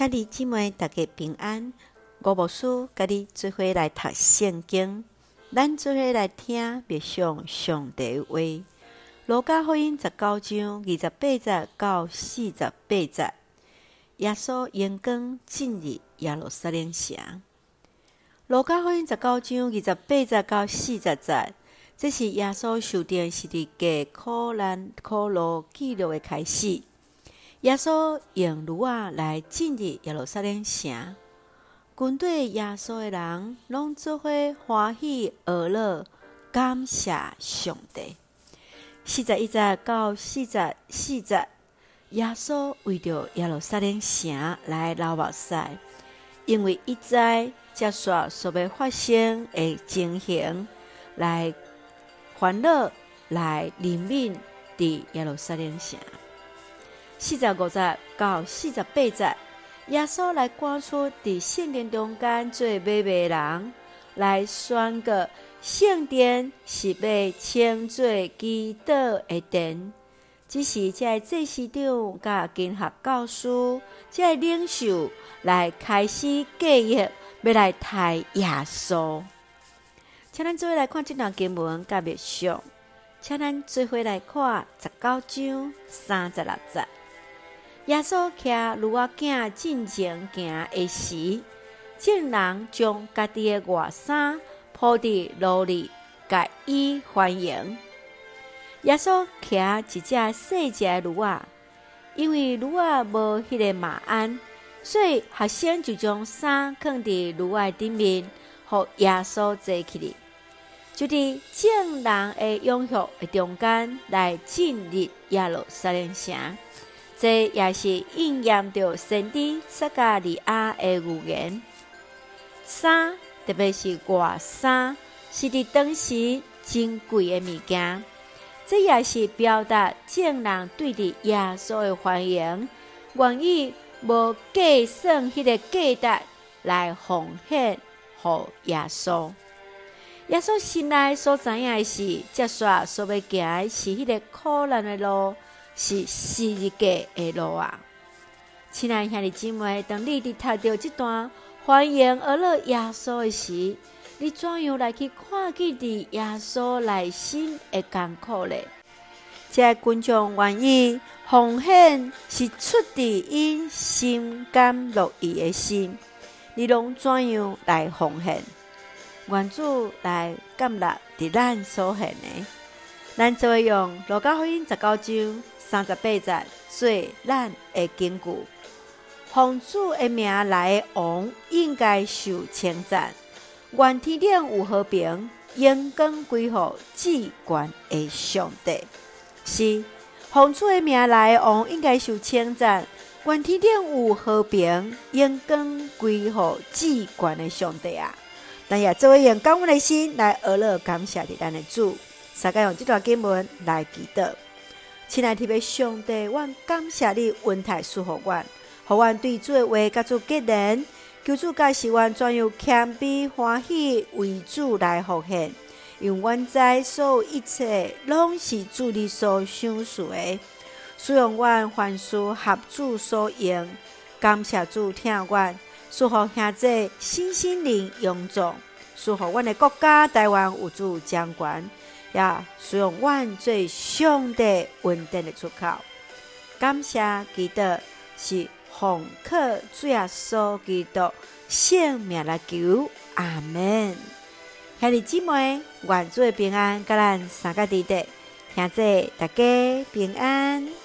兄弟姊妹，大家平安。吴牧师甲你做伙来读圣经，咱做伙来听默想上帝话。路加福音十九章二十八节到四十八节，耶稣阳光进入耶路撒冷城。路加福音十九章二十八节到四十节，这是耶稣受钉十字架苦难苦路记录的开始。耶稣用驴啊来进入耶路撒冷城，跟随耶稣的人拢做伙欢喜而乐，感谢上帝。四十一节到四十四节，耶稣为着耶路撒冷城来流目屎，因为伊在接续所要发生的情形，来烦恼，来怜悯伫耶路撒冷城。四十五节到四十八节，耶稣来赶出伫圣殿中间做买卖人，来宣告圣殿是被称作基督的殿。只是这祭司长甲经学教师，这领袖来开始计划，要来杀耶稣。请咱做来看这段经文，甲默想，请咱做伙来看十九章三十六节。耶稣骑驴仔囝进前行的时，众人将家己的外衫铺伫路里，甲伊欢迎。耶稣骑一只细只的驴仔，因为驴仔无迄个马鞍，所以学生就将衫放伫驴仔顶面，互耶稣坐起哩，就伫众人的拥簇的中间来进入耶路撒冷城。这也是应验着先知撒加利亚的预言。衫，特别是外衫，是伫当时珍贵的物件。这也是表达众人对伫耶稣的欢迎，愿意无计算迄个价值来奉献予耶稣。耶稣心内所知影的是，接续所要行的是迄个苦难的路。是十字架的路啊！亲爱兄弟姊妹，当你伫读到这段欢迎而乐耶稣的时，你怎样来去看见伫耶稣内心的艰苦呢？这群众愿意奉献，是出自因心甘乐意的心。你拢怎样来奉献？愿主来感纳伫咱所献的，咱就会用路加福音十九章。三十八节做咱的根据，奉主的名来的王应该受称赞。愿天顶有和平，荣光归乎至高的上帝。是奉主的名来的王应该受称赞。愿天顶有和平，荣光归乎至高的上帝啊！咱也做一用感恩的心来而乐感谢的咱的主。大家用这段经文来祈祷。亲爱的上帝，阮感谢你恩待赐福阮，互阮对主的话甲主结连，求主教示阮怎样谦卑欢喜为主来奉献，因为阮知所有一切拢是主你所赏赐的，使用阮凡事合主所用，感谢主听阮，赐福兄弟身心灵勇壮，赐福阮的国家台湾有主掌管。也使用阮最上帝稳定的出口，感谢基督是奉靠主耶稣基督生命来求，阿门。兄弟姊妹，愿主的平安，甲咱三个弟弟，现在大家平安。